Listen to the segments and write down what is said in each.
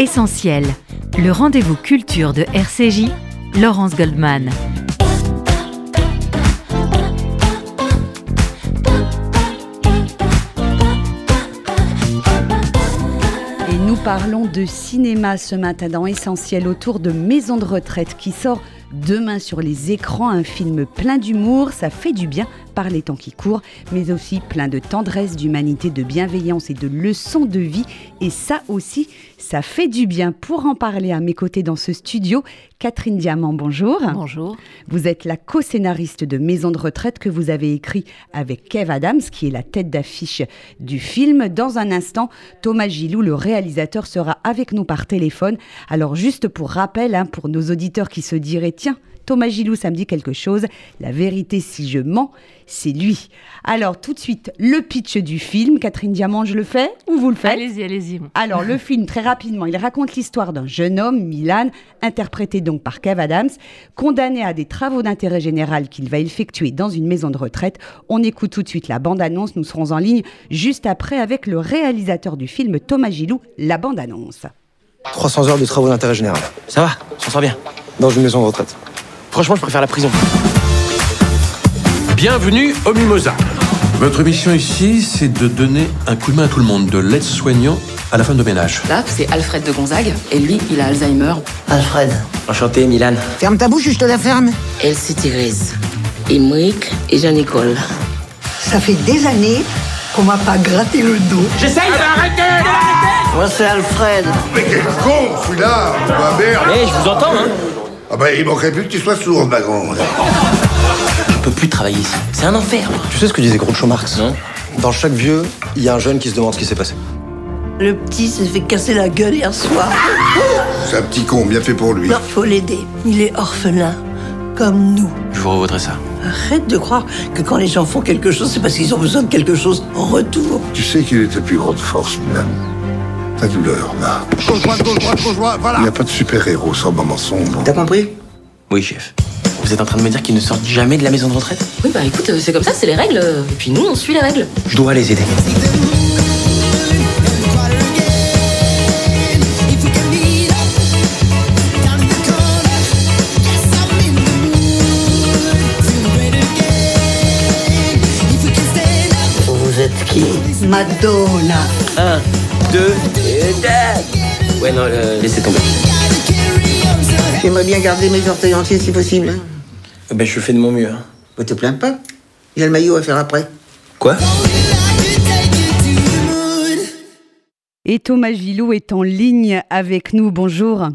Essentiel, le rendez-vous culture de RCJ, Laurence Goldman. Et nous parlons de cinéma ce matin dans Essentiel autour de Maison de retraite qui sort demain sur les écrans. Un film plein d'humour, ça fait du bien par les temps qui courent, mais aussi plein de tendresse, d'humanité, de bienveillance et de leçons de vie. Et ça aussi, ça fait du bien. Pour en parler à mes côtés dans ce studio, Catherine Diamant, bonjour. Bonjour. Vous êtes la co-scénariste de Maison de retraite que vous avez écrit avec Kev Adams, qui est la tête d'affiche du film. Dans un instant, Thomas Gilou, le réalisateur, sera avec nous par téléphone. Alors juste pour rappel, hein, pour nos auditeurs qui se diraient, tiens, Thomas Gilou, ça me dit quelque chose. La vérité, si je mens, c'est lui. Alors, tout de suite, le pitch du film. Catherine Diamant, je le fais ou vous le faites Allez-y, allez-y. Alors, le film, très rapidement, il raconte l'histoire d'un jeune homme, Milan, interprété donc par Kev Adams, condamné à des travaux d'intérêt général qu'il va effectuer dans une maison de retraite. On écoute tout de suite la bande-annonce. Nous serons en ligne juste après avec le réalisateur du film, Thomas Gilou, la bande-annonce. 300 heures de travaux d'intérêt général. Ça va, on sort bien? Dans une maison de retraite. Franchement, je préfère la prison. Bienvenue au Mimosa. Votre mission ici, c'est de donner un coup de main à tout le monde, de l'aide-soignant à la femme de ménage. Là, c'est Alfred de Gonzague, et lui, il a Alzheimer. Alfred, Enchanté, Milan. ferme ta bouche, je te la ferme. Elsie Thérèse, Émeric et Jean-Nicole. Ça fait des années qu'on m'a pas gratté le dos. J'essaye Moi, c'est Alfred. Mais quel con, celui-là Ma merde Eh, je vous entends, hein Ah bah, il manquerait plus que tu sois sourde, ma grande. Je peux plus travailler ici. C'est un enfer. Tu sais ce que disait Groucho Marx? Non Dans chaque vieux, il y a un jeune qui se demande ce qui s'est passé. Le petit s'est fait casser la gueule hier soir. C'est un petit con, bien fait pour lui. Non, faut l'aider. Il est orphelin, comme nous. Je vous revaudrai ça. Arrête de croire que quand les gens font quelque chose, c'est parce qu'ils ont besoin de quelque chose en retour. Tu sais qu'il est ta plus grande force, Milan. Ta douleur, là. Gauche, droite, gauche, droite, gauche, droite, voilà Il n'y a pas de super-héros sans moment sombre. T'as compris? Oui, chef. Vous êtes en train de me dire qu'ils ne sortent jamais de la maison de retraite? Oui, bah écoute, c'est comme ça, c'est les règles. Et puis nous, on suit les règles. Je dois les aider. Vous êtes qui? Madonna. Un, deux, et deux. Ouais, non, euh, laissez tomber. J'aimerais bien garder mes orteils entiers si possible. Euh, Ben, je fais de mon mieux. hein. Ne te plains pas. Il y a le maillot à faire après. Quoi? Et Thomas Gilou est en ligne avec nous. Bonjour.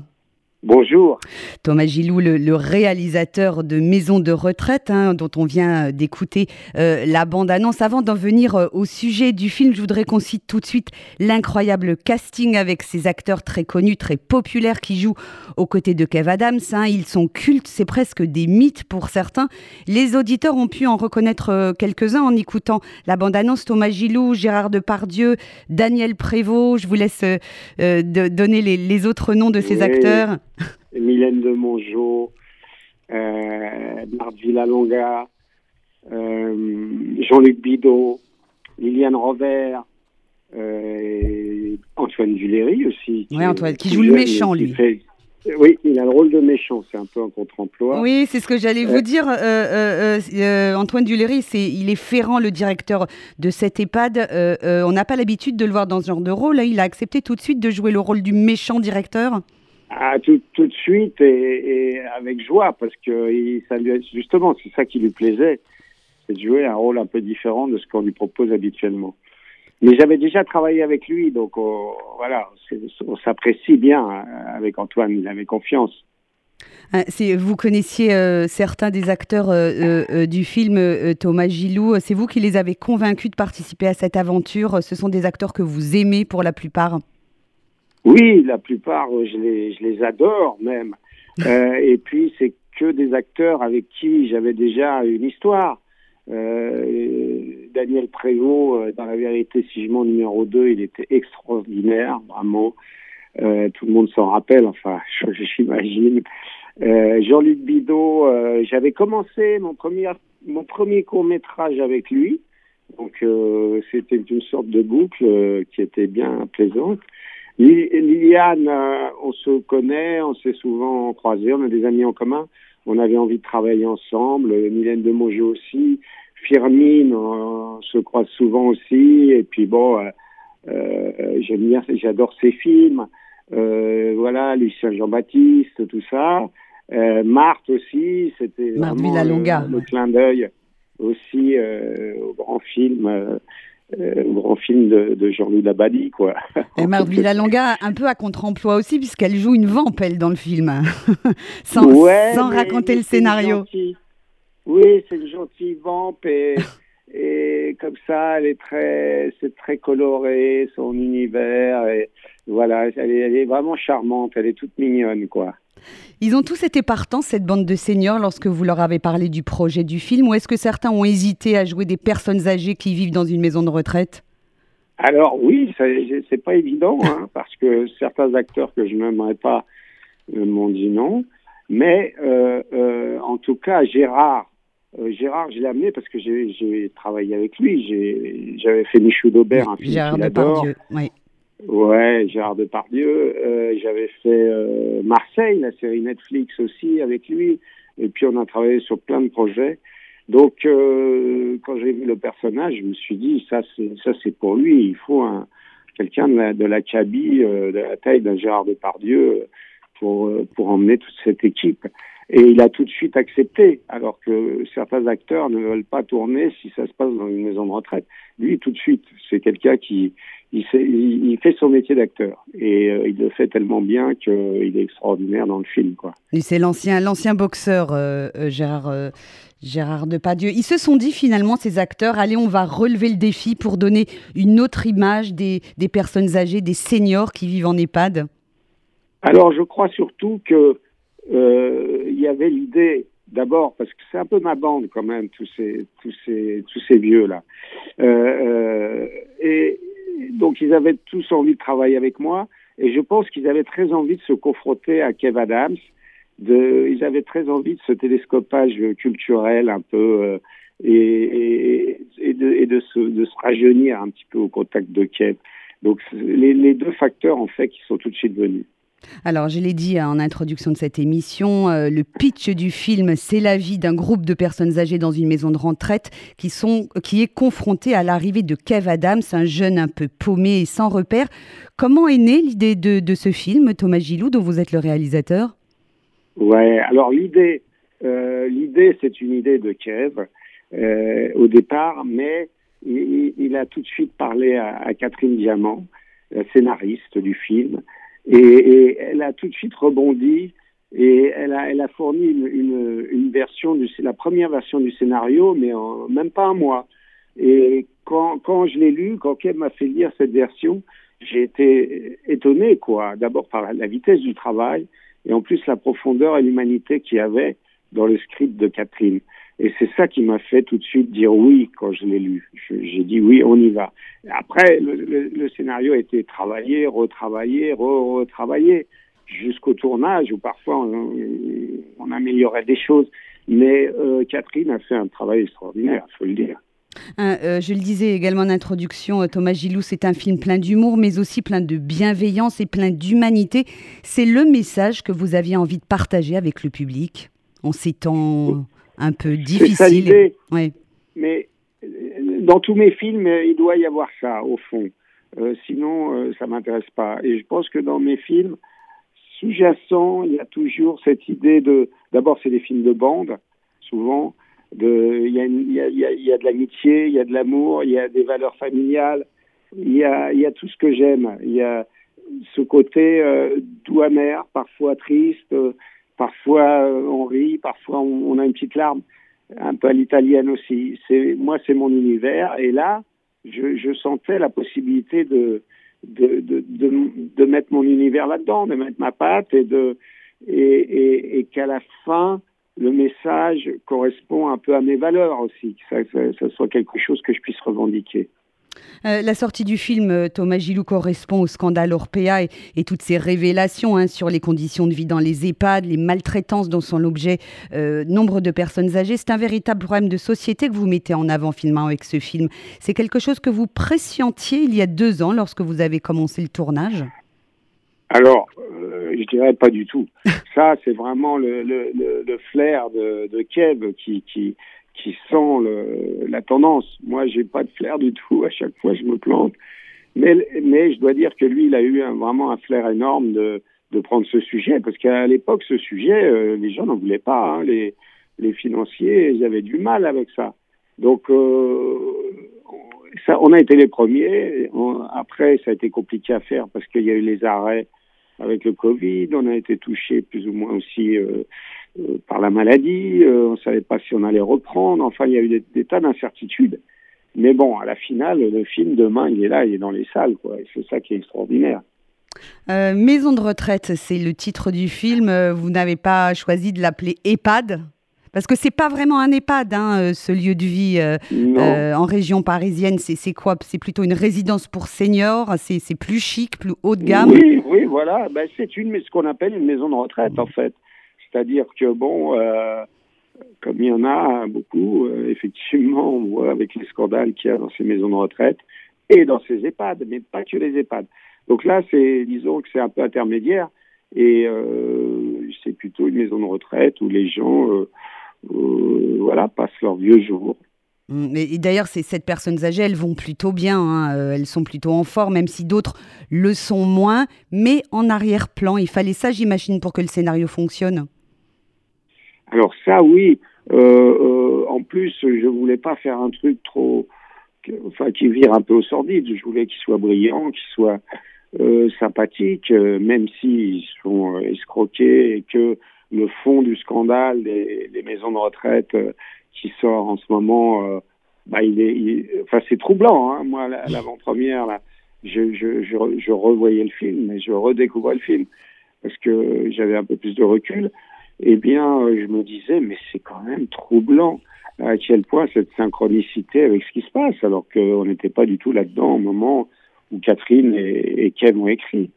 Bonjour. Thomas Gilou, le, le réalisateur de Maison de retraite, hein, dont on vient d'écouter euh, la bande-annonce. Avant d'en venir euh, au sujet du film, je voudrais qu'on cite tout de suite l'incroyable casting avec ces acteurs très connus, très populaires qui jouent aux côtés de Kev Adams. hein. Ils sont cultes, c'est presque des mythes pour certains. Les auditeurs ont pu en reconnaître euh, quelques-uns en écoutant la bande-annonce. Thomas Gilou, Gérard Depardieu, Daniel Prévost. Je vous laisse de- donner les, les autres noms de ces Oui. acteurs. Mylène de Mongeau, euh, Marthe Villalonga, euh, Jean-Luc Bidot, Liliane Robert, euh, Antoine Duléry aussi. Est Antoine, qui joue le méchant, lui. fait- Oui, il a le rôle de méchant, c'est un peu un contre-emploi. Oui, c'est ce que j'allais vous dire. euh, euh, Antoine Duléry, c'est, il est Ferrand, le directeur de cette EHPAD. On n'a pas l'habitude de le voir dans ce genre de rôle. Là, il a accepté tout de suite de jouer le rôle du méchant directeur. Ah, tout, de suite et, avec joie, parce que ça lui, justement, c'est ça qui lui plaisait, c'est de jouer un rôle un peu différent de ce qu'on lui propose habituellement. Mais j'avais déjà travaillé avec lui, donc euh, voilà, c'est- on s'apprécie bien euh, avec Antoine, il avait confiance. Hein, c'est, vous connaissiez euh, certains des acteurs euh, euh, du film, Thomas Gilou. C'est vous qui les avez convaincus de participer à cette aventure? Ce sont des acteurs que vous aimez pour la plupart? Oui, la plupart, euh, je les, je les adore même. Euh, et puis, c'est que des acteurs avec qui j'avais déjà une histoire. Euh, Daniel Prévost, euh, dans La vérité, si je mens, numéro 2, il était extraordinaire, vraiment. Euh, tout le monde s'en rappelle, enfin, j'imagine. Euh, Jean-Luc Bidot, euh, j'avais commencé mon premier, mon premier court métrage avec lui. Donc, euh, c'était une sorte de boucle euh, qui était bien plaisante. Liliane, euh, on se connaît, on s'est souvent croisés, on a des amis en commun. On avait envie de travailler ensemble. Mylène de Mongeau aussi. Firmine, on se croise souvent aussi. Et puis bon, euh, euh j'aime bien, j'adore ses films. Euh, voilà, Lucien Jean-Baptiste, tout ça. Euh, Marthe aussi, c'était vraiment le, le, clin d'œil aussi euh, au grand film euh, grand film de, de Jean-Louis Labadie, quoi. Et Marthe Villalonga, un peu à contre-emploi aussi, puisqu'elle joue une vampe, elle, dans le film, sans, sans raconter le scénario. Oui, c'est une gentille vampe et, et comme ça, elle est très, c'est très coloré, son univers, et voilà, elle est, elle est vraiment charmante, elle est toute mignonne, quoi. Ils ont tous été partants, cette bande de seniors, lorsque vous leur avez parlé du projet du film, ou est-ce que certains ont hésité à jouer des personnes âgées qui vivent dans une maison de retraite? Alors oui, c'est pas évident, hein, parce que certains acteurs que je n'aimerais pas euh, m'ont dit non, mais euh, euh, en tout cas, Gérard, Gérard, je l'ai amené parce que j'ai travaillé avec lui. J'avais fait Michou d'Aubert, un film Gérard Depardieu, oui. Ouais, Gérard Depardieu. Euh, J'avais fait euh, Marseille, la série Netflix aussi avec lui. Et puis on a travaillé sur plein de projets. Donc euh, quand j'ai vu le personnage, je me suis dit ça c'est ça c'est pour lui. Il faut un quelqu'un de la de la cabine, euh, de la taille d'un Gérard Depardieu pour pour emmener toute cette équipe. Et il a tout de suite accepté, alors que certains acteurs ne veulent pas tourner si ça se passe dans une maison de retraite. Lui, tout de suite, c'est quelqu'un qui fait son métier d'acteur et euh, il le fait tellement bien qu'il est extraordinaire dans le film. C'est l'ancien, boxeur euh, euh, Gérard, Gérard Depardieu. Ils se sont dit finalement, ces acteurs, allez, on va relever le défi pour donner une autre image des personnes âgées, des seniors qui vivent en EHPAD. Alors, je crois surtout que il y avait l'idée D'abord parce que c'est un peu ma bande quand même, tous ces tous ces tous ces vieux là. Euh, et donc ils avaient tous envie de travailler avec moi et je pense qu'ils avaient très envie de se confronter à Kev Adams. De, ils avaient très envie de ce télescopage culturel un peu euh, et, et, de, et de, se, de se rajeunir un petit peu au contact de Kev. Donc les, les deux facteurs en fait qui sont tout de suite venus. Alors, je l'ai dit en introduction de cette émission, euh, le pitch du film, c'est la vie d'un groupe de personnes âgées dans une maison de retraite qui, sont, qui est confronté à l'arrivée de Kev Adams, un jeune un peu paumé et sans repère. Comment est née l'idée de, ce film, Thomas Gilou, dont vous êtes le réalisateur? Ouais, alors l'idée, euh, l'idée, c'est une idée de Kev euh, au départ, mais il, a tout de suite parlé à, à Catherine Diamant, scénariste du film. Et, et, elle a tout de suite rebondi et elle a, elle a fourni une, une, une version, du, la première version du scénario, mais en même pas un mois. Et quand, quand je l'ai lu, quand elle m'a fait lire cette version, j'ai été étonné, quoi. D'abord par la vitesse du travail et en plus la profondeur et l'humanité qu'il y avait dans le script de Catherine. Et c'est ça qui m'a fait tout de suite dire oui quand je l'ai lu. J'ai dit oui, on y va. Après, le, le, scénario a été travaillé, retravaillé, retravaillé jusqu'au tournage où parfois on, on, améliorait des choses. Mais euh, Catherine a fait un travail extraordinaire, il faut le dire. Hein, euh, je le disais également en introduction, euh, Thomas Gilou, c'est un film plein d'humour, mais aussi plein de bienveillance et plein d'humanité. C'est le message que vous aviez envie de partager avec le public en ces temps un peu difficile. Mais euh, dans tous mes films, euh, il doit y avoir ça, au fond. Euh, sinon, euh, ça m'intéresse pas. Et je pense que dans mes films, sous-jacent, il y a toujours cette idée de. D'abord, c'est des films de bande, souvent. De, il, y a, il, y a, il y a de l'amitié, il y a de l'amour, il y a des valeurs familiales, il y a, il y a tout ce que j'aime. Il y a ce côté euh, doux amer, parfois triste, Parfois euh, on rit, parfois on, a une petite larme, un peu à l'italienne aussi. C'est moi, c'est mon univers. Et là, je, sentais la possibilité de de, de, mettre mon univers là-dedans, de mettre ma patte et, et, et qu'à la fin le message correspond un peu à mes valeurs aussi, que ça, ça, ça soit quelque chose que je puisse revendiquer. Euh, la sortie du film euh, Thomas Gilou correspond au scandale Orpea et, toutes ces révélations hein, sur les conditions de vie dans les EHPAD, les maltraitances dont sont l'objet euh, nombre de personnes âgées. C'est un véritable problème de société que vous mettez en avant filmant avec ce film. C'est quelque chose que vous pressentiez il y a deux ans lorsque vous avez commencé le tournage? Alors, euh, je dirais pas du tout. Ça, c'est vraiment le, le, le, flair de, de qui, qui sent le, la tendance. Moi, j'ai pas de flair du tout. À chaque fois, je me plante. Mais, mais je dois dire que lui, il a eu vraiment un flair énorme de, de prendre ce sujet, parce qu'à l'époque, ce sujet, euh, les gens n'en voulaient pas. Hein. Les, les financiers, ils avaient du mal avec ça. Donc, euh, ça, on a été les premiers. après, ça a été compliqué à faire parce qu'il y a eu les arrêts avec le Covid. On a été touché plus ou moins aussi euh, euh, par la maladie. Euh, on ne savait pas si on allait reprendre. Enfin, il y a eu des, tas d'incertitudes. Mais bon, à la finale, le film demain, il est là, il est dans les salles, quoi. c'est ça qui est extraordinaire. Maison de retraite, c'est le titre du film. Vous n'avez pas choisi de l'appeler EHPAD? Parce que c'est pas vraiment un EHPAD, hein, euh, ce lieu de vie euh, euh, en région parisienne. C'est quoi? C'est plutôt une résidence pour seniors? C'est plus chic, plus haut de gamme? Oui, oui, voilà. Ben, c'est une, ce qu'on appelle une maison de retraite, en fait. C'est-à-dire que bon, comme il y en a beaucoup, effectivement, on voit avec les scandales qu'il y a dans ces maisons de retraite et dans ces EHPAD, mais pas que les EHPAD. Donc là, c'est, disons que c'est un peu intermédiaire et c'est plutôt une maison de retraite où les gens euh, voilà, passent leurs vieux jours. Mm, et d'ailleurs, ces sept personnes âgées, elles vont plutôt bien, hein. euh, elles sont plutôt en forme, même si d'autres le sont moins, mais en arrière-plan. Il fallait ça, j'imagine, pour que le scénario fonctionne. Alors ça, oui. Euh, en plus, je voulais pas faire un truc trop, enfin, qui vire un peu au sordide. Je voulais qu'il soit brillant, qu'il soit sympathique, même s'ils sont escroqués et que le fond du scandale des, maisons de retraite euh, qui sort en ce moment, euh, bah, il est, enfin, c'est troublant. Hein. Moi, l'avant-première, là, je, je, je, revoyais le film et je redécouvrais le film parce que j'avais un peu plus de recul. Eh bien, euh, je me disais, mais c'est quand même troublant à quel point cette synchronicité avec ce qui se passe, alors qu'on n'était pas du tout là-dedans au moment où Catherine et, et Kev ont écrit.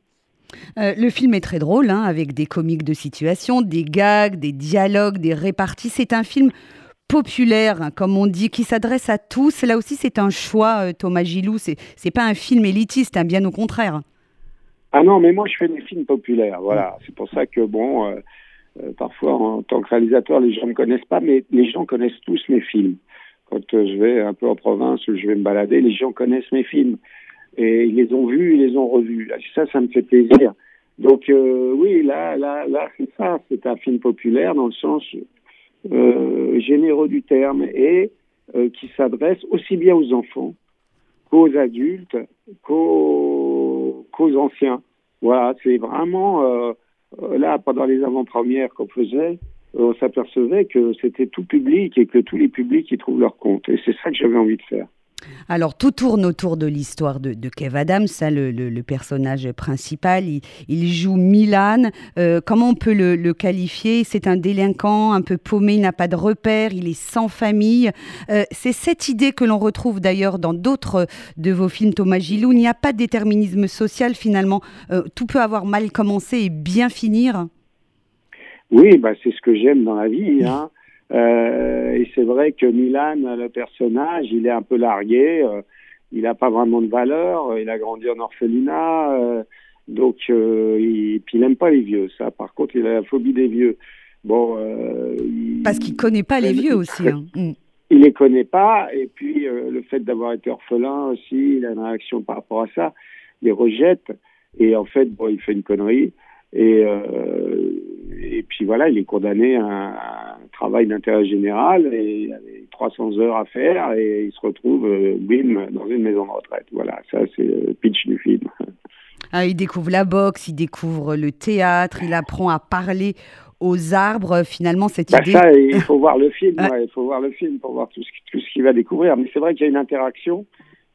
Euh, le film est très drôle, hein, avec des comiques de situation, des gags, des dialogues, des réparties. C'est un film populaire, hein, comme on dit, qui s'adresse à tous. Là aussi, c'est un choix, euh, Thomas Gilou. C'est, c'est pas un film élitiste, hein, bien au contraire. Ah non, mais moi, je fais des films populaires. Voilà. C'est pour ça que, bon, euh, parfois, en tant que réalisateur, les gens ne me connaissent pas, mais les gens connaissent tous mes films. Quand je vais un peu en province ou je vais me balader, les gens connaissent mes films et ils les ont vus, ils les ont revus. Ça, ça me fait plaisir. Donc euh, oui, là, là, là, c'est ça. C'est un film populaire dans le sens euh, généreux du terme et euh, qui s'adresse aussi bien aux enfants qu'aux adultes, qu'aux qu'aux anciens. Voilà, c'est vraiment euh, là pendant les avant-premières qu'on faisait, on s'apercevait que c'était tout public et que tous les publics y trouvent leur compte. Et c'est ça que j'avais envie de faire. Alors, tout tourne autour de l'histoire de, Kev Adams, ça, le, personnage principal. Il, joue Milan. Euh, comment on peut le, qualifier? C'est un délinquant un peu paumé, il n'a pas de repère, il est sans famille. Euh, c'est cette idée que l'on retrouve d'ailleurs dans d'autres de vos films, Thomas Gilou. Il n'y a pas de déterminisme social finalement. Euh, tout peut avoir mal commencé et bien finir. Oui, bah, c'est ce que j'aime dans la vie. Hein. Euh, et c'est vrai que Milan, le personnage, il est un peu largué, euh, il n'a pas vraiment de valeur, il a grandi en orphelinat, euh, donc il, puis il n'aime pas les vieux. Ça, par contre, il a la phobie des vieux. Bon, parce qu'il connaît pas les vieux aussi. Hein. Mm. Il les connaît pas, et puis le fait d'avoir été orphelin aussi, il a une réaction par rapport à ça. Il les rejette, et en fait, bon, il fait une connerie, et et puis voilà, il est condamné à un travail d'intérêt général et il avait 300 heures à faire et il se retrouve, euh, bim, dans une maison de retraite. Voilà, ça c'est le pitch du film. Ah, il découvre la boxe, il découvre le théâtre, il apprend à parler aux arbres. Finalement, cette bah, idée. Ça, il faut voir le film. il faut voir le film pour voir tout ce, tout ce qu'il va découvrir. Mais c'est vrai qu'il y a une interaction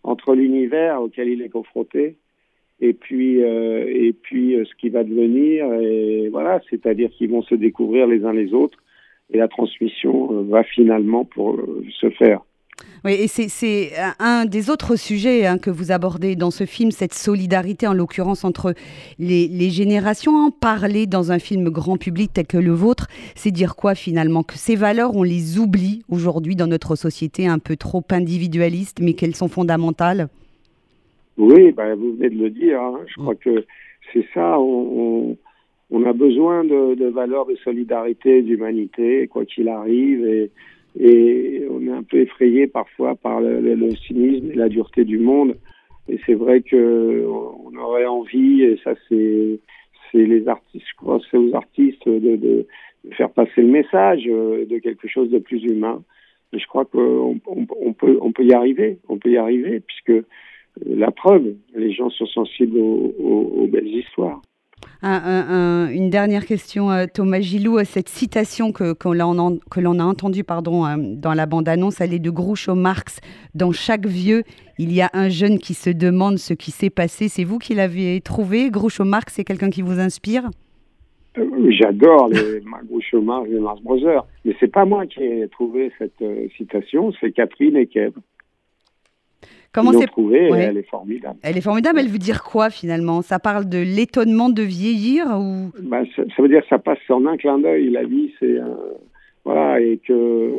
entre l'univers auquel il est confronté et puis euh, et puis euh, ce qui va devenir voilà c'est-à-dire qu'ils vont se découvrir les uns les autres et la transmission euh, va finalement pour se faire. Oui, et c'est un des autres sujets hein, que vous abordez dans ce film, cette solidarité en l'occurrence entre les, les, générations. En parler dans un film grand public tel que le vôtre, c'est dire quoi finalement? Que ces valeurs, on les oublie aujourd'hui dans notre société un peu trop individualiste, mais qu'elles sont fondamentales? Oui, bah, vous venez de le dire. Hein. Je crois que c'est ça. On, a besoin de, valeurs de solidarité, d'humanité, quoi qu'il arrive. Et, on est un peu effrayé parfois par le, cynisme et la dureté du monde. Et c'est vrai que on aurait envie, et ça c'est les artistes, je crois, c'est aux artistes de, faire passer le message euh, de quelque chose de plus humain. Et je crois qu'on on peut y arriver, on peut y arriver puisque la preuve, les gens sont sensibles aux, belles histoires. une dernière question, euh, Thomas Gilou. Euh, cette citation que, que l'on a, entendue pardon, euh, dans la bande-annonce, elle est de Groucho Marx. Dans chaque vieux, il y a un jeune qui se demande ce qui s'est passé. C'est vous qui l'avez trouvé Groucho Marx, c'est quelqu'un qui vous inspire? J'adore les Groucho Marx et Marx Brothers. Mais c'est pas moi qui ai trouvé cette citation, c'est Catherine et Kev. Comment c'est trouvé Elle est formidable. Elle est formidable. Elle veut dire quoi finalement? Ça parle de l'étonnement de vieillir ou? Bah, ça, veut dire que ça passe en un clin d'œil. La vie, c'est voilà et que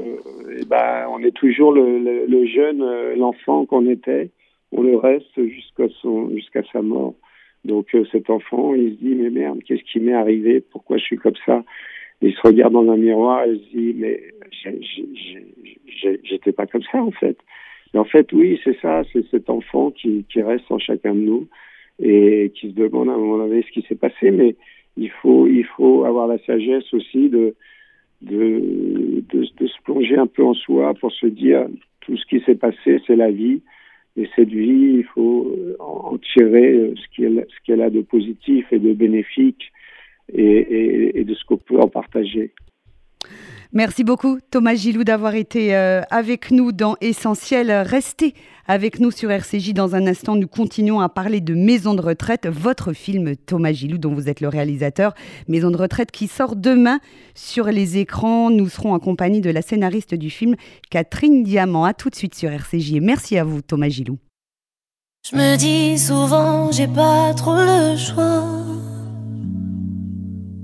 et bah, on est toujours le, le, jeune, euh, l'enfant qu'on était. On le reste jusqu'à son jusqu'à sa mort. Donc euh, cet enfant, il se dit mais merde, qu'est-ce qui m'est arrivé? Pourquoi je suis comme ça? Il se regarde dans un miroir et se dit mais j'étais pas comme ça en fait en fait, oui, c'est ça, c'est cet enfant qui, reste en chacun de nous et qui se demande à un moment donné ce qui s'est passé, mais il faut, avoir la sagesse aussi de, se plonger un peu en soi pour se dire tout ce qui s'est passé, c'est la vie. Et cette vie, il faut en tirer ce qu'elle a de positif et de bénéfique et, et, et de ce qu'on peut en partager. Merci beaucoup Thomas Gilou d'avoir été euh, avec nous dans Essentiel. Restez avec nous sur RCJ dans un instant. Nous continuons à parler de Maison de retraite, votre film Thomas Gilou dont vous êtes le réalisateur. Maison de retraite qui sort demain sur les écrans. Nous serons en compagnie de la scénariste du film Catherine Diamant. À tout de suite sur RCJ et merci à vous Thomas Gilou. Je me dis souvent j'ai pas trop le choix.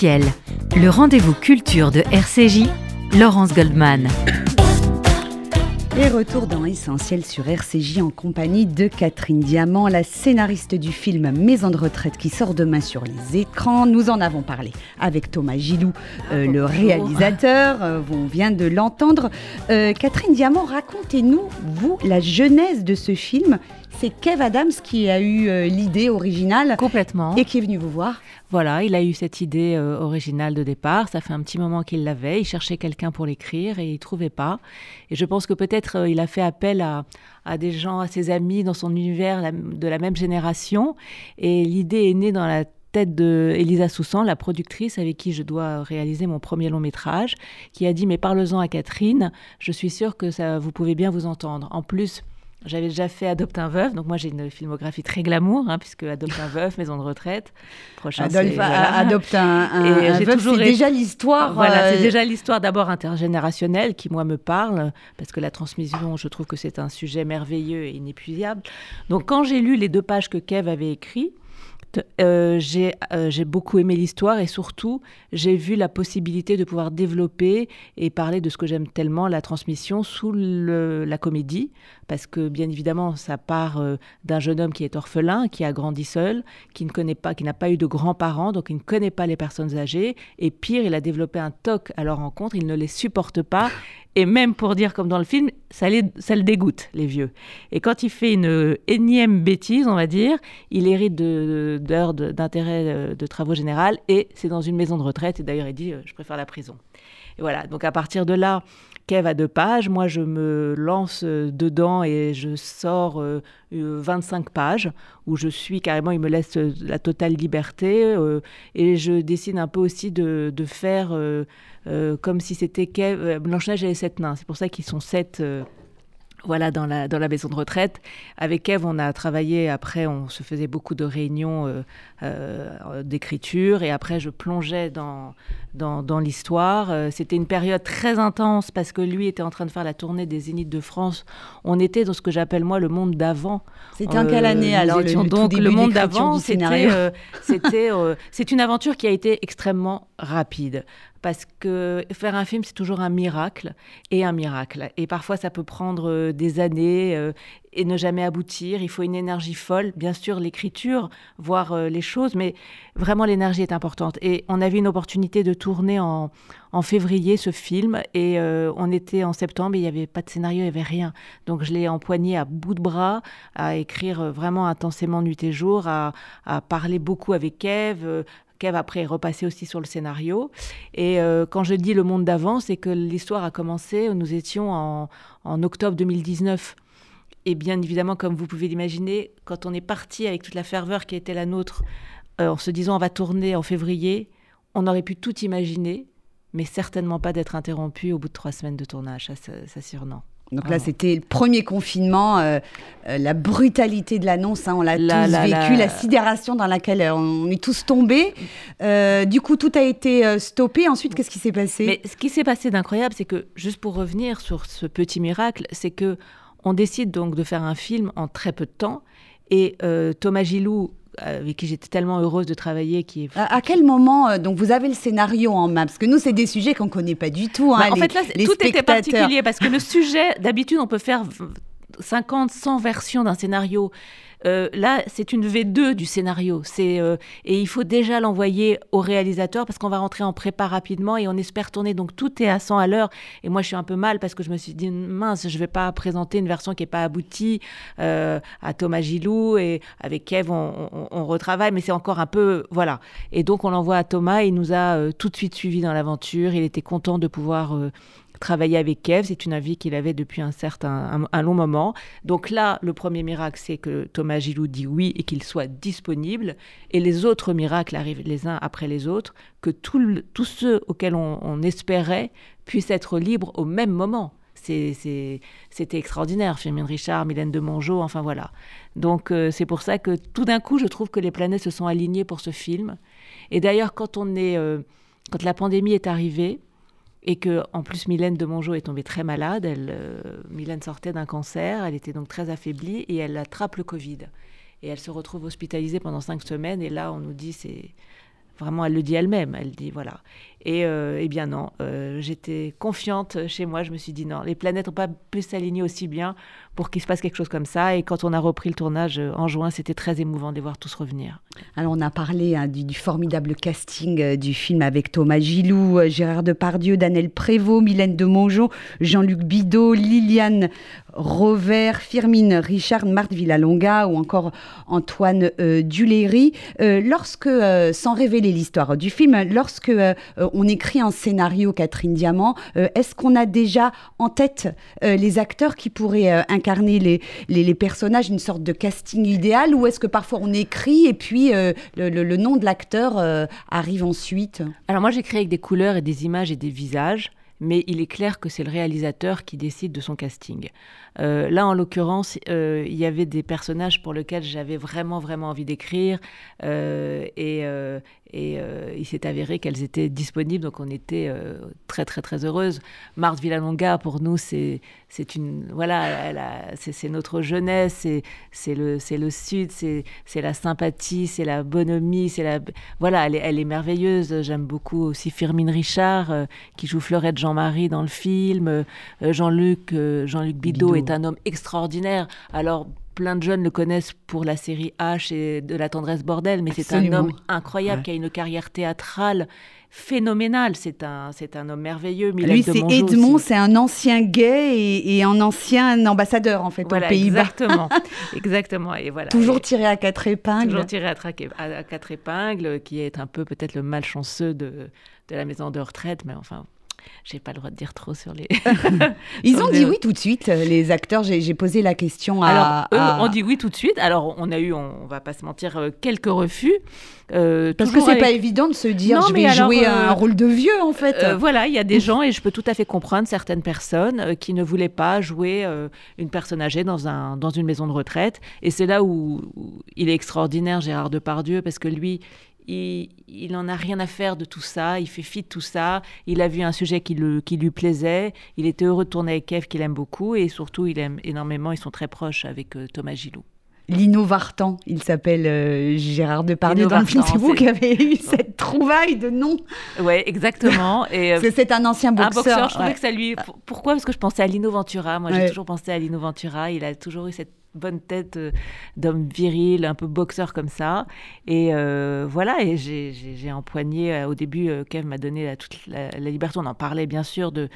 Essentiel, le rendez-vous culture de RCJ, Laurence Goldman. Et retour dans Essentiel sur RCJ en compagnie de Catherine Diamant, la scénariste du film Maison de retraite qui sort demain sur les écrans. Nous en avons parlé avec Thomas Gilou, euh, le réalisateur. Euh, on vient de l'entendre. Euh, Catherine Diamant, racontez-nous, vous, la genèse de ce film c'est Kev Adams qui a eu euh, l'idée originale. Complètement. Et qui est venu vous voir. Voilà, il a eu cette idée euh, originale de départ. Ça fait un petit moment qu'il l'avait. Il cherchait quelqu'un pour l'écrire et il trouvait pas. Et je pense que peut-être euh, il a fait appel à, des gens, à ses amis dans son univers de la même génération. Et l'idée est née dans la tête de Elisa Soussan, la productrice avec qui je dois réaliser mon premier long métrage, qui a dit mais parle-en à Catherine, je suis sûre que ça, vous pouvez bien vous entendre. En plus, j'avais déjà fait Adopte un veuf, donc moi j'ai une filmographie très glamour, hein, puisque Adopte un veuf, maison de retraite. Prochain, Adopte un, veuf, c'est déjà l'histoire. Voilà, c'est euh, déjà l'histoire d'abord intergénérationnelle qui moi me parle, parce que la transmission, je trouve que c'est un sujet merveilleux et inépuisable. Donc quand j'ai lu les deux pages que Kev avait écrites, euh, euh, j'ai beaucoup aimé l'histoire et surtout, j'ai vu la possibilité de pouvoir développer et parler de ce que j'aime tellement, la transmission sous la comédie, parce que bien évidemment, ça part euh, d'un jeune homme qui est orphelin, qui a grandi seul, qui ne connaît pas, qui n'a pas eu de grands-parents, donc il ne connaît pas les personnes âgées, et pire, il a développé un toc à leur rencontre, il ne les supporte pas, et même pour dire comme dans le film, ça, le dégoûte, les vieux. Et quand il fait une énième bêtise, on va dire, il hérite d'heures d'intérêt de, de, travaux généraux et c'est dans une maison de retraite. Et d'ailleurs, il dit, euh, je préfère la prison. Et voilà, donc à partir de là, Kev a deux pages, moi je me lance euh, dedans et je sors 25 euh, pages où je suis carrément, il me laisse la totale liberté et je décide un peu aussi de, de faire euh, comme si c'était euh, Blanche-Neige et les sept nains. C'est pour ça qu'ils sont sept euh, voilà, dans la, dans la maison de retraite. Avec Eve, on a travaillé, après, on se faisait beaucoup de réunions d'écriture, et après, je plongeais dans, dans, dans l'histoire. C'était une période très intense, parce que lui était en train de faire la tournée des Zéniths de France. On était dans ce que j'appelle, moi, le monde d'avant. C'était en quelle année, alors, le, Donc, le monde d'avant, c'était... c'était c'est une aventure qui a été extrêmement rapide parce que faire un film, c'est toujours un miracle et un miracle. Et parfois, ça peut prendre euh, des années euh, et ne jamais aboutir. Il faut une énergie folle, bien sûr, l'écriture, voir euh, les choses, mais vraiment, l'énergie est importante. Et on avait une opportunité de tourner en, février ce film, et on était en septembre, et il n'y avait pas de scénario, il n'y avait rien. Donc, je l'ai empoigné à bout de bras, à écrire vraiment intensément nuit et jour, à, à parler beaucoup avec Eve, Kev après est repassé aussi sur le scénario. Et euh, quand je dis le monde d'avant, c'est que l'histoire a commencé, nous étions en, octobre 2019. Et bien évidemment, comme vous pouvez l'imaginer, quand on est parti avec toute la ferveur qui était la nôtre, euh, en se disant on va tourner en février, on aurait pu tout imaginer, mais certainement pas d'être interrompu au bout de trois semaines de tournage, ça, ça. Donc là, c'était le premier confinement, euh, euh, la brutalité de l'annonce, hein, on l'a tous vécu, la... sidération dans laquelle euh, on est tous tombés. du coup, tout a été stoppé. Ensuite, qu'est-ce qui s'est passé? Mais ce qui s'est passé d'incroyable, c'est que, juste pour revenir sur ce petit miracle, c'est que on décide donc de faire un film en très peu de temps. Et Thomas Gilou avec qui j'étais tellement heureuse de travailler. Qui est... à, quel moment, euh, donc vous avez le scénario en main? Parce que nous, c'est des sujets qu'on ne connaît pas du tout. Hein, bah, en fait, là, tout était particulier parce que le sujet, d'habitude, on peut faire 50, 100 versions d'un scénario. Euh, là, c'est une V2 du scénario. Euh, et il faut déjà l'envoyer au réalisateur parce qu'on va rentrer en prépa rapidement et on espère tourner. Donc tout est à 100 à l'heure. Et moi, je suis un peu mal parce que je me suis dit mince, je vais pas présenter une version qui est pas aboutie euh, à Thomas Gilou et avec Kev, on, retravaille, mais c'est encore un peu voilà. Et donc on l'envoie à Thomas. Il nous a tout de suite suivi dans l'aventure. Il était content de pouvoir travailler avec Kev. C'est une avis qu'il avait depuis un certain, un, long moment. Donc là, le premier miracle, c'est que Thomas Gilou dit oui et qu'il soit disponible. Et les autres miracles arrivent les uns après les autres, que tous ceux auxquels on, espérait puissent être libres au même moment. C'était extraordinaire. Firmin Richard, Mylène de Mongeau, enfin voilà. Donc euh, c'est pour ça que tout d'un coup, je trouve que les planètes se sont alignées pour ce film. Et d'ailleurs, quand on est, euh, quand la pandémie est arrivée, et que en plus Mylène de Mongeau est tombée très malade. Elle, euh, Mylène sortait d'un cancer, elle était donc très affaiblie et elle attrape le Covid. Et elle se retrouve hospitalisée pendant cinq semaines. Et là, on nous dit c'est vraiment, elle le dit elle-même. Elle dit voilà. Et euh, eh bien non, euh, j'étais confiante chez moi. Je me suis dit non, les planètes n'ont pas pu s'aligner aussi bien pour qu'il se passe quelque chose comme ça. Et quand on a repris le tournage euh, en juin, c'était très émouvant de les voir tous revenir. Alors on a parlé hein, du, formidable casting du film avec Thomas Gilou, Gérard Depardieu, Daniel Prévost, Mylène de Mongeau, Jean-Luc Bidot, Liliane Rover, Firmine Richard, Marthe Villalonga ou encore Antoine Duléry. lorsque, sans révéler l'histoire du film, lorsque on écrit un scénario, Catherine Diamant. Euh, est-ce qu'on a déjà en tête euh, les acteurs qui pourraient euh, incarner les, les, personnages, une sorte de casting idéal, ou est-ce que parfois on écrit et puis le, nom de l'acteur arrive ensuite? Alors moi j'écris avec des couleurs et des images et des visages mais il est clair que c'est le réalisateur qui décide de son casting. là, en l'occurrence, il y avait des personnages pour lesquels j'avais vraiment, vraiment envie d'écrire, et, et euh, il s'est avéré qu'elles étaient disponibles, donc on était euh, très très très heureuses. Marthe Villalonga, pour nous, c'est c'est une voilà, c'est notre jeunesse, c'est le c'est le sud, c'est la sympathie, c'est la bonhomie, c'est la voilà, elle est, elle est merveilleuse. J'aime beaucoup aussi Firmine Richard euh, qui joue Fleurette Jean-Marie dans le film. Jean-Luc Jean-Luc Bidot, est un homme extraordinaire. Alors plein de jeunes le connaissent pour la série H et de la tendresse bordel, mais c'est un homme incroyable qui a une carrière théâtrale phénoménale. C'est un, c'est un homme merveilleux. Lui, c'est Edmond, c'est un ancien gay et, un ancien ambassadeur en fait voilà, au Pays-Bas. Exactement, exactement. Et voilà. Toujours tiré à quatre épingles. Toujours tiré à, à, quatre épingles, qui est un peu peut-être le malchanceux de, de la maison de retraite, mais enfin j'ai pas le droit de dire trop sur les. Ils ont dit oui tout de suite, euh, les acteurs. J'ai posé la question à. Alors, eux ont dit oui tout de suite. Alors, on a eu, on, va pas se mentir, euh, quelques refus. Euh, Parce que c'est pas évident de se dire je vais jouer un rôle de vieux en fait. voilà, il y a des gens et je peux tout à fait comprendre certaines personnes qui ne voulaient pas jouer une personne âgée dans, un, dans une maison de retraite. Et c'est là où, où, il est extraordinaire, Gérard Depardieu, parce que lui, il n'en a rien à faire de tout ça, il fait fi de tout ça, il a vu un sujet qui, le, qui lui plaisait, il était heureux de tourner avec Kev qu'il aime beaucoup et surtout il aime énormément, ils sont très proches avec euh, Thomas Gilou. Lino Vartan, il s'appelle euh, Gérard Depardieu dans le film. C'est vous qui avez eu cette trouvaille de nom. Oui, exactement. Et euh, c'est un ancien boxeur. Un boxeur, je trouvais que ça lui. Pourquoi? Parce que je pensais à Lino Ventura. Moi, j'ai toujours pensé à Lino Ventura. Il a toujours eu cette bonne tête euh, d'homme viril, un peu boxeur comme ça. Et euh, voilà, et j'ai empoigné, euh, au début, Kev m'a donné la, toute la, liberté, on en parlait bien sûr, de,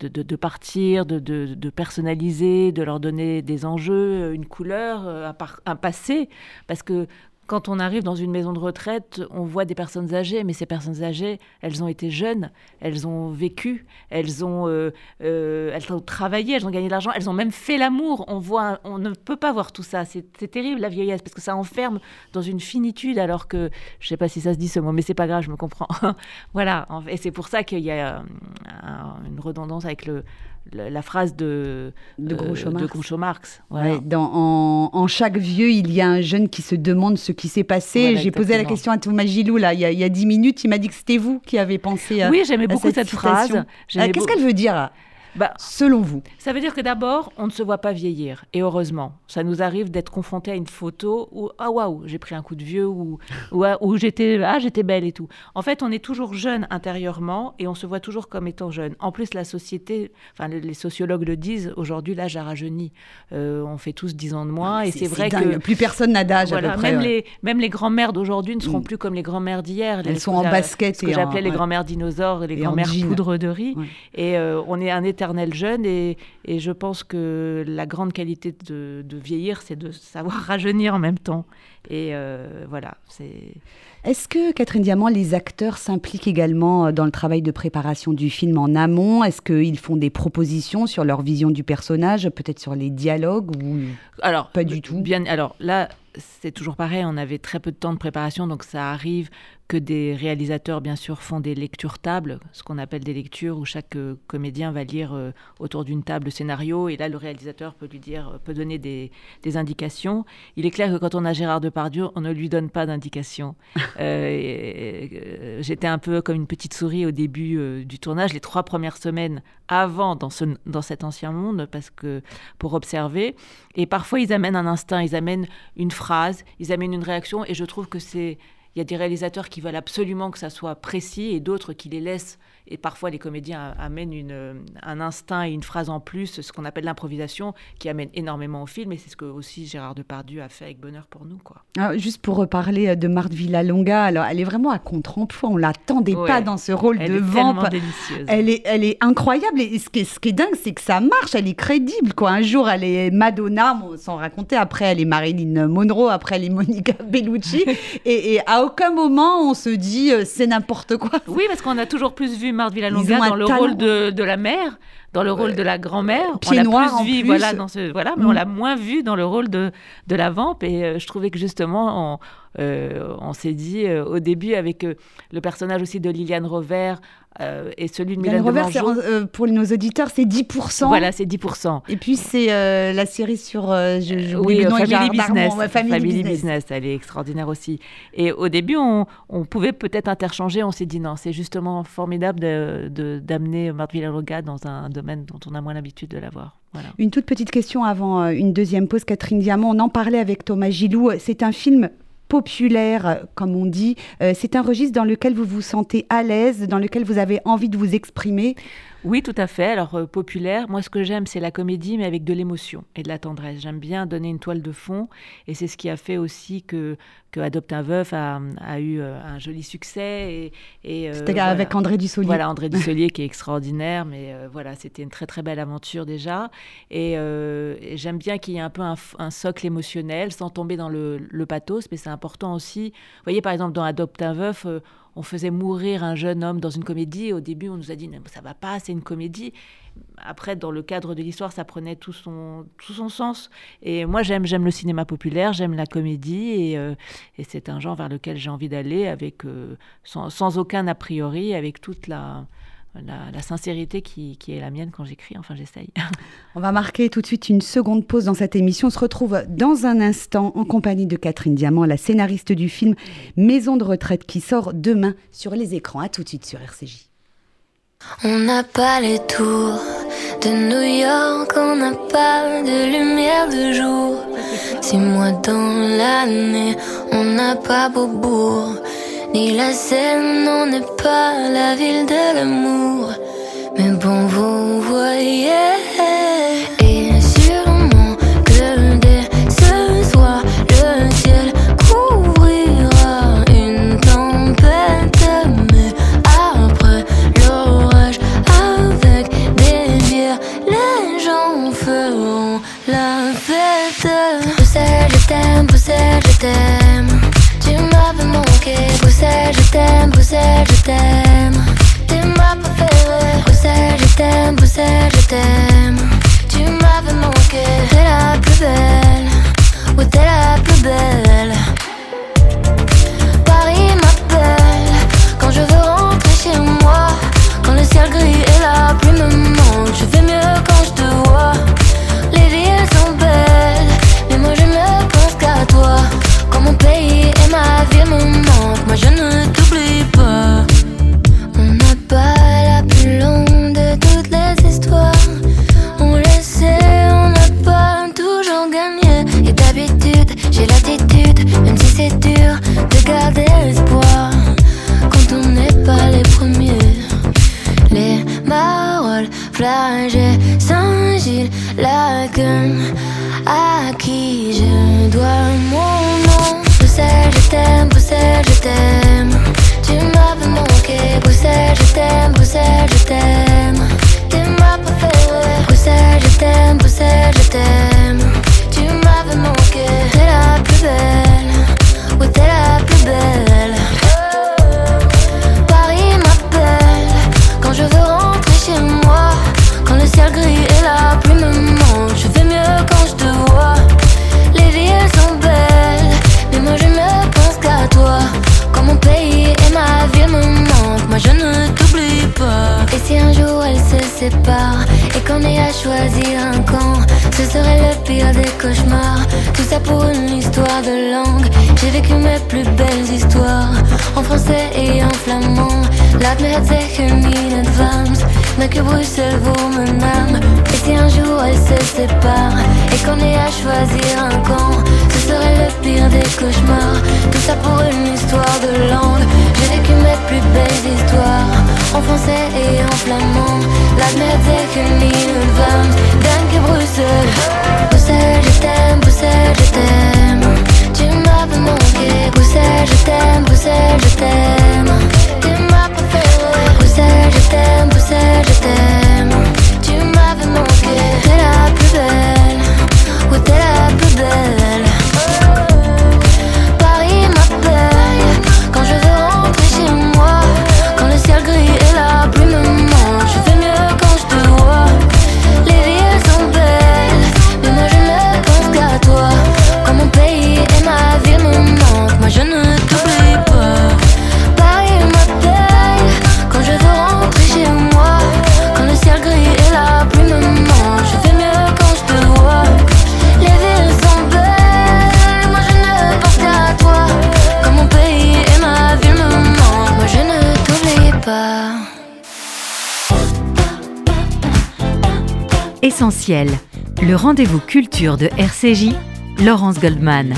de, partir, de, de, personnaliser, de leur donner des enjeux, une couleur, un, un passé, parce que quand on arrive dans une maison de retraite, on voit des personnes âgées, mais ces personnes âgées, elles ont été jeunes, elles ont vécu, elles ont, euh, euh, travaillé, elles ont gagné de l'argent, elles ont même fait l'amour. On voit, on ne peut pas voir tout ça. C'est terrible la vieillesse parce que ça enferme dans une finitude, alors que je ne sais pas si ça se dit ce mot, mais c'est pas grave, je me comprends. voilà, et c'est pour ça qu'il y a euh, une redondance avec le la phrase de, de Groucho Marx. dans, en, chaque vieux, il y a un jeune qui se demande ce qui s'est passé. J'ai posé la question à Thomas Gilou là, il, y a, dix minutes. Il m'a dit que c'était vous qui avez pensé à Oui, j'aimais beaucoup cette, phrase. Euh, qu'est-ce qu'elle veut dire bah, selon vous Ça veut dire que d'abord, on ne se voit pas vieillir. Et heureusement, ça nous arrive d'être confronté à une photo où ah waouh, j'ai pris un coup de vieux ou ou, ah, j'étais ah j'étais belle et tout. En fait, on est toujours jeune intérieurement et on se voit toujours comme étant jeune. En plus, la société, enfin les sociologues le disent, aujourd'hui l'âge a rajeuni. Euh, on fait tous 10 ans de moins et c'est vrai que plus personne n'a d'âge. même les même les grands-mères d'aujourd'hui ne seront mm. plus comme les grands-mères d'hier. Elles sont en basket. Ce que j'appelais les grands-mères dinosaures, les grands-mères poudre de riz. Et euh, on est un éternel jeune et, et, je pense que la grande qualité de, vieillir, c'est de savoir rajeunir en même temps. Et euh, voilà, c'est... Est-ce que, Catherine Diamant, les acteurs s'impliquent également dans le travail de préparation du film en amont? Est-ce qu'ils font des propositions sur leur vision du personnage, peut-être sur les dialogues ou alors, pas du tout? bien, Alors là, c'est toujours pareil, on avait très peu de temps de préparation, donc ça arrive que des réalisateurs, bien sûr, font des lectures tables, ce qu'on appelle des lectures où chaque euh, comédien va lire euh, autour d'une table le scénario, et là, le réalisateur peut lui dire, peut donner des, indications. Il est clair que quand on a Gérard Depardieu, on ne lui donne pas d'indications. Euh, j'étais un peu comme une petite souris au début du tournage, les trois premières semaines avant dans, ce, dans cet ancien monde, parce que pour observer. Et parfois, ils amènent un instinct, ils amènent une phrase, ils amènent une réaction, et je trouve que c'est il y a des réalisateurs qui veulent absolument que ça soit précis et d'autres qui les laissent et parfois les comédiens amènent une, un instinct et une phrase en plus, ce qu'on appelle l'improvisation, qui amène énormément au film, et c'est ce que aussi Gérard Depardieu a fait avec bonheur pour nous. Quoi. Ah, juste pour reparler euh, de Marthe Villalonga, alors elle est vraiment à contre-emploi, on l'attendait pas dans ce rôle elle de vamp. Elle est, elle est incroyable, et ce qui est, ce qui est dingue, c'est que ça marche, elle est crédible. Quoi. Un jour, elle est Madonna, sans raconter, après, elle est Marilyn Monroe, après, elle est Monica Bellucci, et, et à aucun moment, on se dit, euh, c'est n'importe quoi. Oui, parce qu'on a toujours plus vu Marthe Villalonga dans le talent. rôle de, de la mère, dans le rôle de la grand-mère. Pied on l'a noir, plus en vu, plus. voilà, dans ce, voilà, mais on Mm. l'a moins vu dans le rôle de, de la vamp. Et euh, je trouvais que justement, on, euh, on s'est dit euh, au début avec euh, le personnage aussi de Liliane Rover euh, et celui de Mylène en- euh, pour nos auditeurs, c'est 10%. Voilà, c'est 10%. Et puis, c'est euh, la série sur. je- Oui, le nom, Family Business. Ouais, Family, Business. elle est extraordinaire aussi. Et au début, on, on pouvait peut-être interchanger. On s'est dit non, c'est justement formidable de- de- d'amener Marthe dans un domaine dont on a moins l'habitude de la voir. Voilà. Une toute petite question avant une deuxième pause, Catherine Diamant. On en parlait avec Thomas Gilou. C'est un film populaire, comme on dit. Euh, c'est un registre dans lequel vous vous sentez à l'aise, dans lequel vous avez envie de vous exprimer. Oui, tout à fait. Alors, euh, populaire, moi, ce que j'aime, c'est la comédie, mais avec de l'émotion et de la tendresse. J'aime bien donner une toile de fond, et c'est ce qui a fait aussi que, que Adopte un veuf a, a eu euh, un joli succès. Et, et, euh, C'était avec André Dussolier. Voilà, André Dussolier qui est extraordinaire, mais voilà, c'était une très très belle aventure déjà. Et, et j'aime bien qu'il y ait un peu un, socle émotionnel, sans tomber dans le, le pathos, mais c'est important aussi. Vous voyez, par exemple, dans Adopte un veuf, on faisait mourir un jeune homme dans une comédie. Au début, on nous a dit ça va pas, c'est une comédie. Après, dans le cadre de l'histoire, ça prenait tout son, tout son sens. Et moi, j'aime, j'aime le cinéma populaire, j'aime la comédie, et, euh, et c'est un genre vers lequel j'ai envie d'aller, avec euh, sans aucun a priori, avec toute la, la, la sincérité qui, qui est la mienne quand j'écris. Enfin, j'essaye. On va marquer tout de suite une seconde pause dans cette émission. On se retrouve dans un instant en compagnie de Catherine Diamant, la scénariste du film Maison de retraite qui sort demain sur les écrans. À tout de suite sur RCJ. On n'a pas les tours de New York, on n'a pas de lumière de jour. Six mois dans l'année, on n'a pas Beaubourg, ni la Seine, on n'est pas la ville de l'amour. Mais bon, vous voyez, et sûrement que dès ce soir, le ciel couvrira une tempête. Mais après l'orage, avec des bières, les gens feront la fête. Bruxelles, je t'aime, Bruxelles, je t'aime. Bruxelles, je t'aime, Bruxelles, je t'aime. T'es ma préférée, Bruxelles, je t'aime, Bruxelles, je t'aime. Tu m'avais manqué, t'es la plus belle, oui, t'es la plus belle. Paris m'appelle quand je veux rentrer chez moi. Quand le ciel gris et la pluie me manquent, je vais mieux quand je te vois. Les villes sont belles, mais moi je ne pense qu'à toi. Quand mon pays je ne Danke Bruxelles. Bruxelles, je t'aime, je t'aime. Tu m'as manqué, je t'aime, Le rendez-vous culture de RCJ, Laurence Goldman.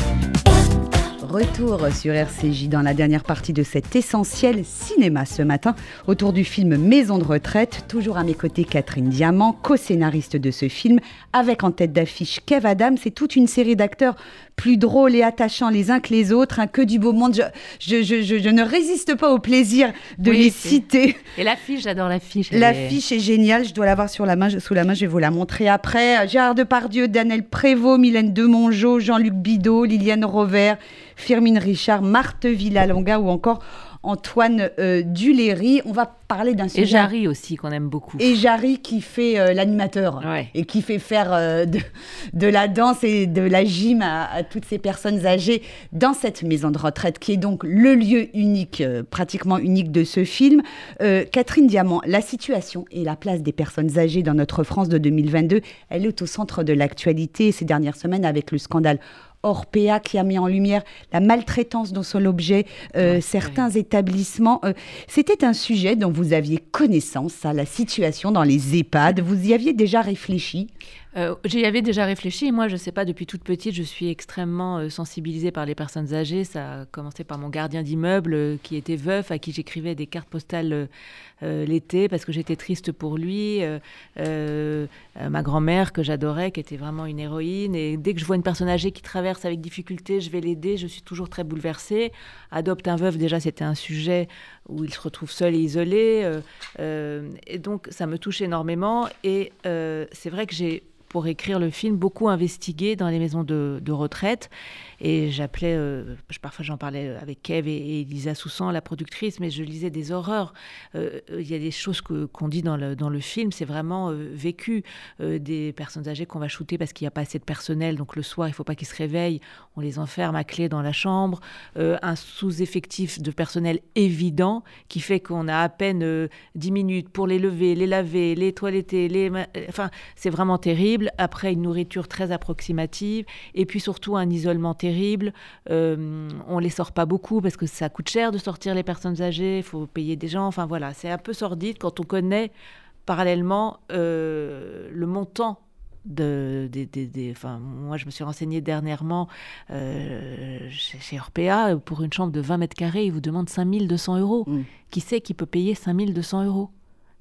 Retour sur RCJ dans la dernière partie de cet essentiel cinéma ce matin autour du film Maison de retraite. Toujours à mes côtés Catherine Diamant, co-scénariste de ce film, avec en tête d'affiche Kev Adams et toute une série d'acteurs plus drôles et attachants les uns que les autres, hein, que du beau monde. Je, je, je, je, je ne résiste pas au plaisir de Oui, les c'est- citer. Et l'affiche, j'adore l'affiche. est- L'affiche est géniale, je dois l'avoir sur la main, sous la main, je vais vous la montrer après. Gérard Depardieu, Daniel Prévost, Mylène Demongeau, Jean-Luc Bidot, Liliane Rover, Firmine Richard, Marthe Villalonga ou encore Antoine euh, Duléry. On va parler d'un sujet. Et Jarry aussi, qu'on aime beaucoup. Et Jarry qui fait euh, l'animateur Ouais. et qui fait faire euh, de, de la danse et de la gym à, à toutes ces personnes âgées dans cette maison de retraite qui est donc le lieu unique, euh, pratiquement unique de ce film. Catherine Diamant, la situation et la place des personnes âgées dans notre France de 2022, elle est au centre de l'actualité ces dernières semaines avec le scandale Orpea qui a mis en lumière la maltraitance dont sont l'objet euh, certains établissements. Euh, C'était un sujet dont vous aviez connaissance, à la situation dans les EHPAD. Vous y aviez déjà réfléchi? Euh, J'y avais déjà réfléchi. Moi, je ne sais pas, depuis toute petite, je suis extrêmement euh, sensibilisée par les personnes âgées. Ça a commencé par mon gardien d'immeuble euh, qui était veuf, à qui j'écrivais des cartes postales l'été parce que j'étais triste pour lui. Ma grand-mère que j'adorais, qui était vraiment une héroïne. Et dès que je vois une personne âgée qui traverse avec difficulté, je vais l'aider. Je suis toujours très bouleversée. Adopte un veuf, déjà, c'était un sujet où il se retrouve seul et isolé. et donc, ça me touche énormément. Et c'est vrai que j'ai pour écrire le film, beaucoup investigué dans les maisons de, retraite. Et j'appelais, euh, parfois j'en parlais avec Kev et, Elisa Soussan, la productrice, mais je lisais des horreurs. Euh, Il y a des choses qu'on dit dans le, dans le film, c'est vraiment euh, vécu. Euh, des personnes âgées qu'on va shooter parce qu'il n'y a pas assez de personnel, donc le soir, il ne faut pas qu'ils se réveillent, on les enferme à clé dans la chambre. Euh, un sous-effectif de personnel évident qui fait qu'on a à peine euh, 10 minutes pour les lever, les laver, les toiletter, les... euh, Enfin, c'est vraiment terrible. Après, une nourriture très approximative et puis surtout un isolement terrible. Euh, on les sort pas beaucoup parce que ça coûte cher de sortir les personnes âgées, il faut payer des gens. Enfin voilà, c'est un peu sordide quand on connaît parallèlement euh, le montant de, enfin, moi, je me suis renseignée dernièrement euh, chez, chez Orpea. Pour une chambre de 20 mètres carrés, ils vous demandent 5200 euros. Qui sait qui peut payer 5200 euros?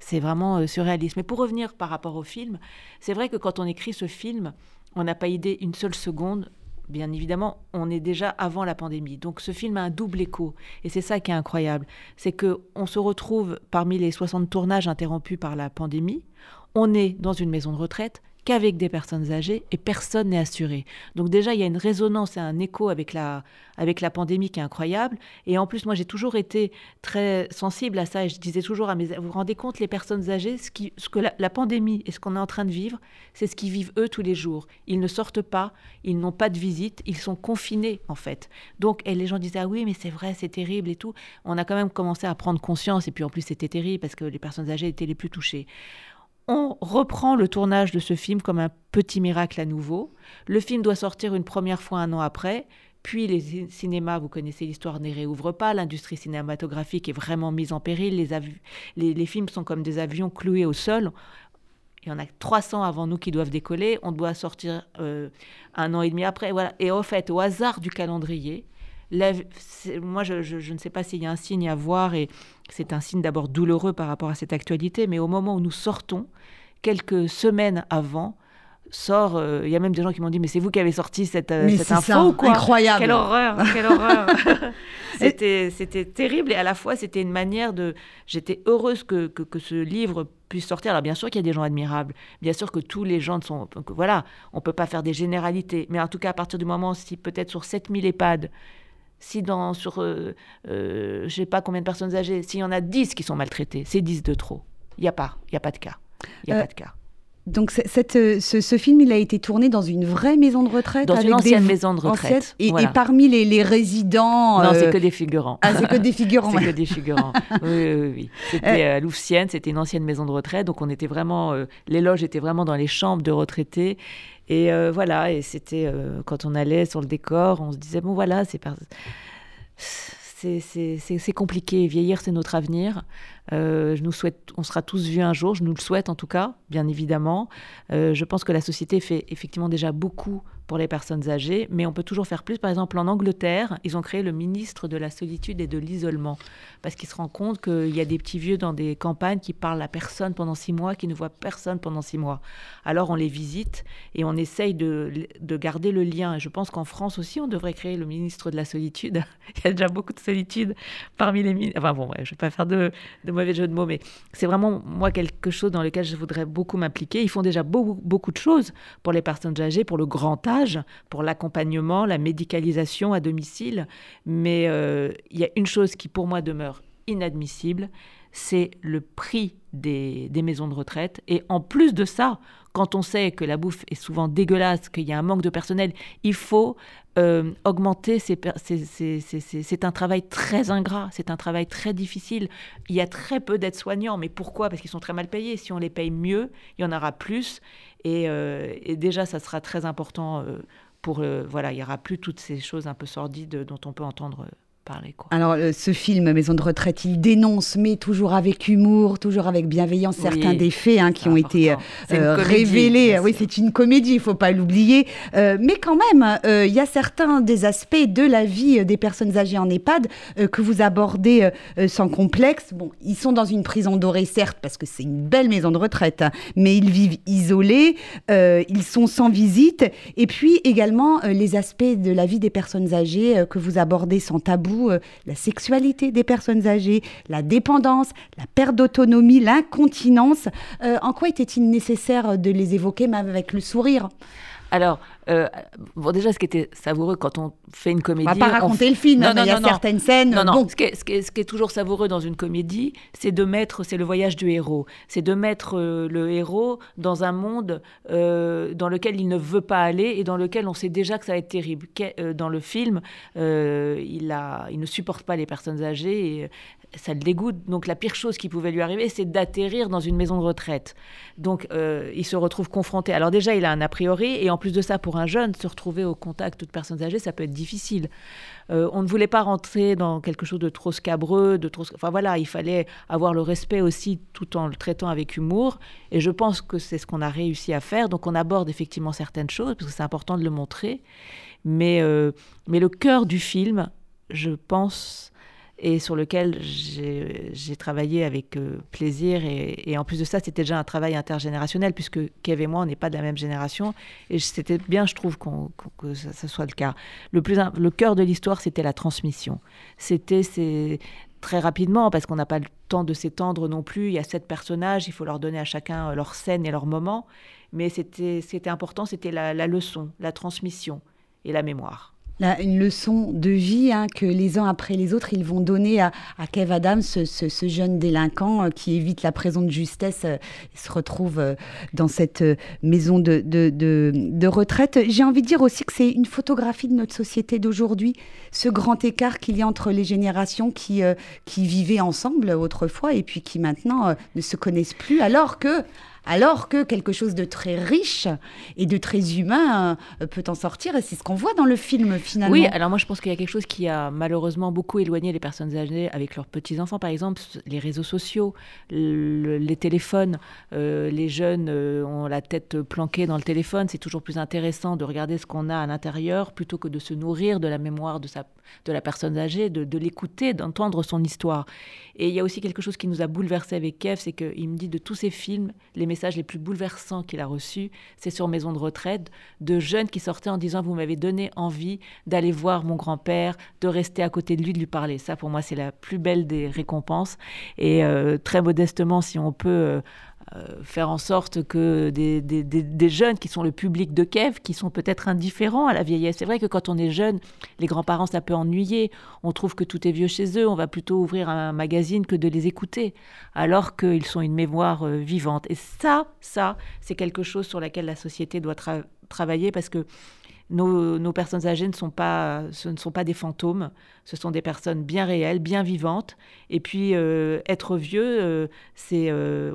C'est vraiment euh, surréaliste. Mais pour revenir par rapport au film, c'est vrai que quand on écrit ce film, on n'a pas idée une seule seconde. Bien évidemment, on est déjà avant la pandémie. Donc ce film a un double écho. Et c'est ça qui est incroyable. C'est que on se retrouve parmi les 60 tournages interrompus par la pandémie. On est dans une maison de retraite qu'avec des personnes âgées et personne n'est assuré. Donc déjà, il y a une résonance et un écho avec la, avec la pandémie qui est incroyable. Et en plus, moi, j'ai toujours été très sensible à ça et je disais toujours à mes... Vous vous rendez compte, les personnes âgées, ce, que la, la pandémie et ce qu'on est en train de vivre, c'est ce qu'ils vivent eux tous les jours. Ils ne sortent pas, ils n'ont pas de visite, ils sont confinés en fait. Donc, et les gens disaient, ah oui, mais c'est vrai, c'est terrible et tout. On a quand même commencé à prendre conscience et puis en plus, c'était terrible parce que les personnes âgées étaient les plus touchées. On reprend le tournage de ce film comme un petit miracle à nouveau. Le film doit sortir une première fois un an après. Puis les cin- cinémas, vous connaissez l'histoire, ne réouvrent pas. L'industrie cinématographique est vraiment mise en péril. Les, les, films sont comme des avions cloués au sol. Il y en a 300 avant nous qui doivent décoller. On doit sortir euh, un an et demi après. Et au fait, au hasard du calendrier, moi, je, je, ne sais pas s'il y a un signe à voir, et c'est un signe d'abord douloureux par rapport à cette actualité, mais au moment où nous sortons, quelques semaines avant, sort. Euh, il y a même des gens qui m'ont dit mais c'est vous qui avez sorti cette, euh, cette info quoi? Incroyable. Quelle horreur, quelle horreur. c'était c'était terrible et à la fois c'était une manière de. J'étais heureuse que, que, que, ce livre puisse sortir. Alors bien sûr qu'il y a des gens admirables, bien sûr que tous les gens sont. Voilà, on peut pas faire des généralités, mais en tout cas à partir du moment si peut-être sur 7000 EHPAD si dans, sur, euh, je sais pas combien de personnes âgées, s'il y en a 10 qui sont maltraitées, c'est 10 de trop. Il n'y a pas, il y a pas de cas. Il y a pas de cas. Donc cette, euh, ce, film, il a été tourné dans une vraie maison de retraite Dans une ancienne maison de retraite. Et, parmi les, résidents... Non, c'est euh, que des figurants. Ah, c'est que des figurants. c'est que des figurants. oui, oui, oui. C'était euh, à Louvciennes, c'était une ancienne maison de retraite. Donc on était vraiment... les loges étaient vraiment dans les chambres de retraités. Et voilà, et c'était... quand on allait sur le décor, on se disait, bon voilà, c'est... C'est compliqué. Vieillir, c'est notre avenir. Euh, je nous souhaite, on sera tous vus un jour, je nous le souhaite en tout cas, bien évidemment. Euh, je pense que la société fait effectivement déjà beaucoup pour les personnes âgées, mais on peut toujours faire plus. Par exemple, en Angleterre, ils ont créé le ministre de la solitude et de l'isolement, parce qu'ils se rendent compte qu'il y a des petits vieux dans des campagnes qui parlent à personne pendant six mois, qui ne voient personne pendant six mois. Alors on les visite et on essaye de, de garder le lien. Je pense qu'en France aussi, on devrait créer le ministre de la solitude. Il y a déjà beaucoup de solitude parmi les... Enfin bon, je ne vais pas faire de, de mauvais jeu de mots, mais c'est vraiment, moi, quelque chose dans lequel je voudrais beaucoup m'impliquer. Ils font déjà beaucoup, de choses pour les personnes âgées, pour le grand âge pour l'accompagnement, la médicalisation à domicile. Mais euh, il y a une chose qui pour moi demeure inadmissible, c'est le prix des, maisons de retraite. Et en plus de ça, quand on sait que la bouffe est souvent dégueulasse, qu'il y a un manque de personnel, il faut euh, augmenter. C'est un travail très ingrat, c'est un travail très difficile. Il y a très peu d'aides-soignants, mais pourquoi? Parce qu'ils sont très mal payés. Si on les paye mieux, il y en aura plus. Euh, et, déjà, ça sera très important euh, pour... voilà, il n'y aura plus toutes ces choses un peu sordides dont on peut entendre alors, euh, ce film Maison de retraite, il dénonce, mais toujours avec humour, toujours avec bienveillance, certains des faits hein, qui ont été euh, euh, révélés. Oui, c'est une comédie, il faut pas l'oublier. mais quand même, il y a certains des aspects de la vie des personnes âgées en EHPAD que vous abordez sans complexe. Bon, ils sont dans une prison dorée, certes, parce que c'est une belle maison de retraite, hein, mais ils vivent isolés, ils sont sans visite. Et puis également les aspects de la vie des personnes âgées que vous abordez sans tabou euh, la sexualité des personnes âgées, la dépendance, la perte d'autonomie, l'incontinence. Euh, en quoi était-il nécessaire de les évoquer, même avec le sourire? Alors, euh, bon, déjà, ce qui était savoureux quand on fait une comédie. On va pas raconter le film, non, mais il y a certaines scènes. Non, non. Ce, qui est, ce, qui est, toujours savoureux dans une comédie, c'est de mettre, c'est le voyage du héros. C'est de mettre euh, le héros dans un monde euh, dans lequel il ne veut pas aller et dans lequel on sait déjà que ça va être terrible. dans le film, il, a, il ne supporte pas les personnes âgées et ça le dégoûte. Donc la pire chose qui pouvait lui arriver, c'est d'atterrir dans une maison de retraite. Donc il se retrouve confronté. Alors déjà, il a un a priori et en plus de ça, un jeune, se retrouver au contact de personnes âgées, ça peut être difficile. Euh, on ne voulait pas rentrer dans quelque chose de trop scabreux, de trop. Enfin voilà, il fallait avoir le respect aussi tout en le traitant avec humour. Et je pense que c'est ce qu'on a réussi à faire. Donc on aborde effectivement certaines choses, parce que c'est important de le montrer. Mais, euh, mais le cœur du film, je pense, et sur lequel j'ai travaillé avec euh, plaisir. Et, en plus de ça, c'était déjà un travail intergénérationnel, puisque Kev et moi, on n'est pas de la même génération. Et c'était bien, je trouve, que ça, soit le cas. Le, plus, le cœur de l'histoire, c'était la transmission. C'était très rapidement, parce qu'on n'a pas le temps de s'étendre non plus. Il y a sept personnages, il faut leur donner à chacun euh, leur scène et leur moment. Mais c'était important, c'était la leçon, la transmission et la mémoire une leçon de vie hein, que les uns après les autres, ils vont donner à, Kev Adams, ce, jeune délinquant euh, qui évite la prison de justesse euh, se retrouve euh, dans cette maison de, de, retraite. J'ai envie de dire aussi que c'est une photographie de notre société d'aujourd'hui, ce grand écart qu'il y a entre les générations qui, qui vivaient ensemble autrefois et puis qui maintenant ne se connaissent plus, alors que alors que quelque chose de très riche et de très humain euh, peut en sortir. Et c'est ce qu'on voit dans le film finalement. Oui, alors moi je pense qu'il y a quelque chose qui a malheureusement beaucoup éloigné les personnes âgées avec leurs petits-enfants, par exemple, les réseaux sociaux, les téléphones. Euh, les jeunes euh, ont la tête planquée dans le téléphone. C'est toujours plus intéressant de regarder ce qu'on a à l'intérieur plutôt que de se nourrir de la mémoire de, la personne âgée, de, de l'écouter, d'entendre son histoire. Et il y a aussi quelque chose qui nous a bouleversé avec Kev, c'est qu'il me dit de tous ces films, les messages les plus bouleversants qu'il a reçus, c'est sur Maison de retraite, de jeunes qui sortaient en disant Vous m'avez donné envie d'aller voir mon grand-père, de rester à côté de lui, de lui parler. Ça, pour moi, c'est la plus belle des récompenses. Et euh, très modestement, si on peut. Euh, faire en sorte que des, des, des, jeunes qui sont le public de Kev, qui sont peut-être indifférents à la vieillesse. C'est vrai que quand on est jeune, les grands-parents, ça peut ennuyer. On trouve que tout est vieux chez eux. On va plutôt ouvrir un magazine que de les écouter, alors qu'ils sont une mémoire euh, vivante. Et ça, ça, c'est quelque chose sur laquelle la société doit travailler parce que nos, personnes âgées ne sont, pas, ce ne sont pas des fantômes, ce sont des personnes bien réelles, bien vivantes. Et puis, euh, être vieux, euh, c'est euh,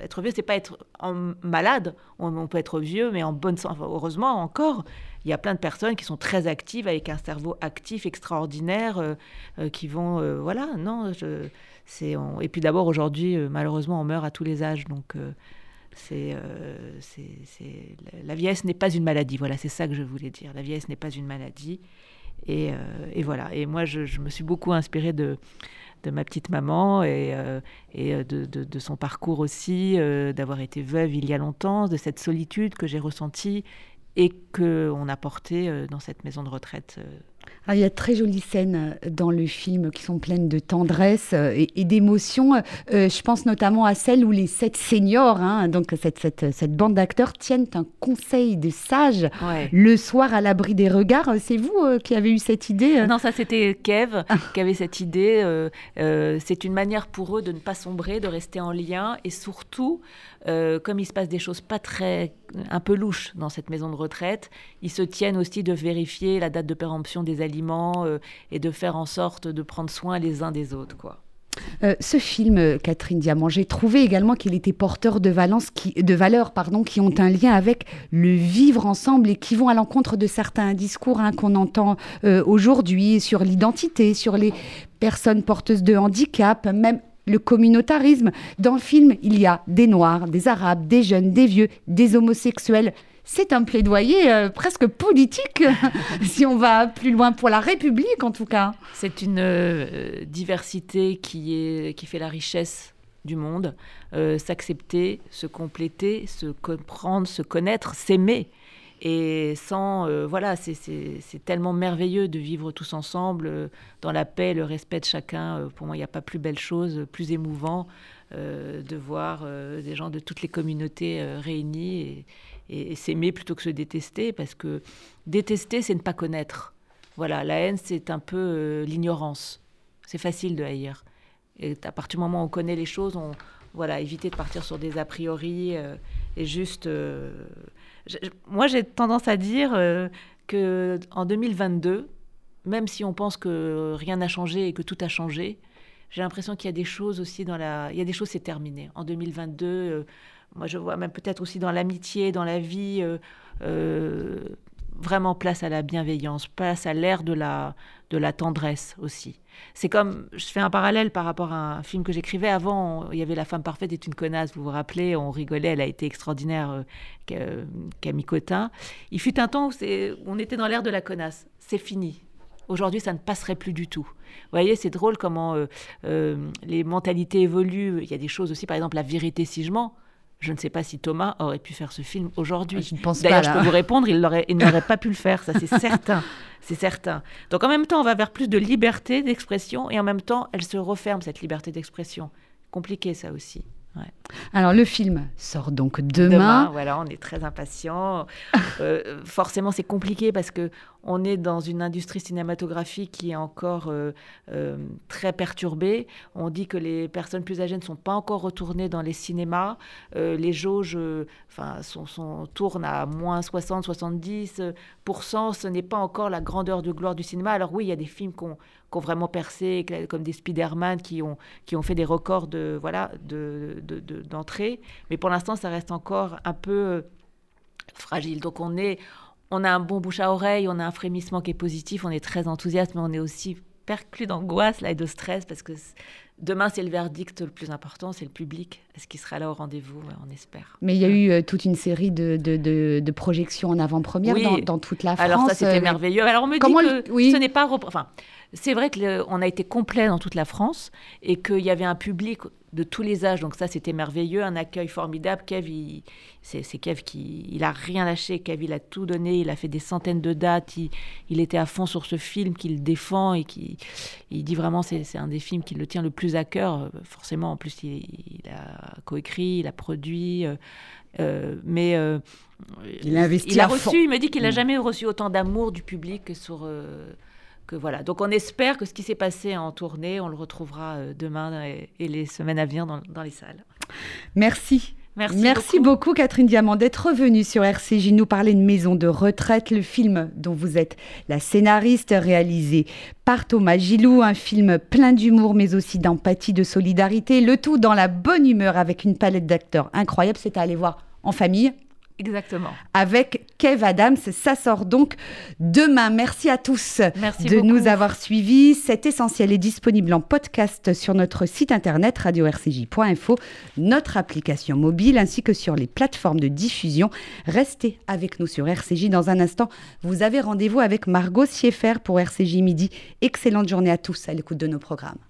être vieux, c'est pas être malade. On, peut être vieux, mais en bonne santé. heureusement, encore, il y a plein de personnes qui sont très actives, avec un cerveau actif, extraordinaire, qui vont, voilà, non. Je, et puis d'abord, aujourd'hui, malheureusement, on meurt à tous les âges, donc euh, c'est, la vieillesse n'est pas une maladie. Voilà, c'est ça que je voulais dire. La vieillesse n'est pas une maladie. Et, euh, voilà. Et moi, je, me suis beaucoup inspirée de, de ma petite maman et, euh, et de, de, son parcours aussi, d'avoir été veuve il y a longtemps, de cette solitude que j'ai ressentie et qu'on a portée dans cette maison de retraite ah, il y a de très jolies scènes euh, dans le film qui sont pleines de tendresse euh, et, d'émotion. Euh, je pense notamment à celle où les sept seniors, hein, donc cette, cette, cette bande d'acteurs, tiennent un conseil de sages le soir à l'abri des regards. C'est vous qui avez eu cette idée Non, ça c'était Kev ah. qui avait cette idée. c'est une manière pour eux de ne pas sombrer, de rester en lien et surtout, comme il se passe des choses pas très un peu louches dans cette maison de retraite, ils se tiennent aussi de vérifier la date de péremption des aliments euh, et de faire en sorte de prendre soin les uns des autres, quoi. Euh, ce film, euh, Catherine Diamant, j'ai trouvé également qu'il était porteur de, valeurs pardon, qui ont un lien avec le vivre ensemble et qui vont à l'encontre de certains discours hein, qu'on entend aujourd'hui sur l'identité, sur les personnes porteuses de handicap, même le communautarisme. Dans le film, il y a des Noirs, des Arabes, des jeunes, des vieux, des homosexuels, c'est un plaidoyer euh, presque politique, si on va plus loin pour la République en tout cas. C'est une euh, diversité qui, est, qui fait la richesse du monde, euh, s'accepter, se compléter, se comprendre, se connaître, s'aimer. Et sans, voilà, c'est tellement merveilleux de vivre tous ensemble, dans la paix, le respect de chacun. pour moi, il n'y a pas plus belle chose, plus émouvant de voir des gens de toutes les communautés réunis. Et, s'aimer plutôt que se détester, parce que détester, c'est ne pas connaître. Voilà, la haine, c'est un peu euh, l'ignorance. C'est facile de haïr. Et à partir du moment où on connaît les choses, on, voilà, éviter de partir sur des a priori euh, et juste. Euh, moi, j'ai tendance à dire que en 2022, même si on pense que rien n'a changé et que tout a changé, j'ai l'impression qu'il y a des choses aussi dans la. Il y a des choses, c'est terminé. En 2022, moi, je vois même peut-être aussi dans l'amitié, dans la vie, euh, euh, vraiment place à la bienveillance, place à l'ère de la, de la tendresse aussi. C'est comme, je fais un parallèle par rapport à un film que j'écrivais avant, il y avait La femme parfaite est une connasse, vous vous rappelez, on rigolait, elle a été extraordinaire, euh, Camille Cotin. Il fut un temps où, on était dans l'ère de la connasse, c'est fini. Aujourd'hui, ça ne passerait plus du tout. Vous voyez, c'est drôle comment les mentalités évoluent. Il y a des choses aussi, par exemple, la vérité si je mens. Je ne sais pas si Thomas aurait pu faire ce film aujourd'hui. Je ne pense D'ailleurs, je peux vous répondre, il n'aurait pas pu le faire, ça c'est certain. C'est certain. Donc en même temps, on va vers plus de liberté d'expression et en même temps, elle se referme, cette liberté d'expression. Compliqué ça aussi. Alors le film sort donc demain. Demain, voilà, on est très impatients. Euh, forcément, c'est compliqué parce que on est dans une industrie cinématographique qui est encore euh, euh, très perturbée. On dit que les personnes plus âgées ne sont pas encore retournées dans les cinémas. Euh, les jauges enfin, sont, tournent à moins 60-70%. Ce n'est pas encore la grandeur de gloire du cinéma. Alors oui, il y a des films qui ont, vraiment percé, comme des Spider-Man qui ont, fait des records de voilà d'entrée. De, Mais pour l'instant, ça reste encore un peu fragile. Donc on est on a un bon bouche à oreille, on a un frémissement qui est positif, on est très enthousiaste, mais on est aussi perclus d'angoisse là, et de stress parce que demain, c'est le verdict le plus important, c'est le public. Est-ce qu'il sera là au rendez-vous? On espère. Mais il y a eu euh, toute une série de, de, projections en avant-première dans, toute la France. Alors ça, c'était euh, merveilleux. Alors on me dit que oui. ce n'est pas... Enfin, c'est vrai qu'on a été complet dans toute la France et qu'il y avait un public de tous les âges. Donc ça, c'était merveilleux, un accueil formidable. Kev, c'est, Kev qui, il a rien lâché. Kev, il a tout donné. Il a fait des centaines de dates. Il, était à fond sur ce film qu'il défend et qui, il dit vraiment, c'est, c'est un des films qui le tient le plus à cœur. Forcément, en plus, il, a coécrit, il a produit. Euh, euh, mais euh, il a investi. Il a reçu. Il me dit qu'il n'a mm. jamais reçu autant d'amour du public que sur voilà. Donc on espère que ce qui s'est passé en tournée, on le retrouvera euh, demain et, les semaines à venir dans, les salles. Merci. Merci, beaucoup. Catherine Diamant d'être revenue sur RCJ nous parler de Maison de retraite, le film dont vous êtes la scénariste réalisé par Thomas Gilou, un film plein d'humour mais aussi d'empathie, de solidarité, le tout dans la bonne humeur avec une palette d'acteurs incroyable. C'est à aller voir en famille Exactement. Avec Kev Adams. Ça sort donc demain. Merci à tous de nous avoir suivis. Cet essentiel est disponible en podcast sur notre site internet radio-rcj.info, notre application mobile ainsi que sur les plateformes de diffusion. Restez avec nous sur RCJ. Dans un instant, vous avez rendez-vous avec Margot Sieffer pour RCJ Midi. Excellente journée à tous à l'écoute de nos programmes.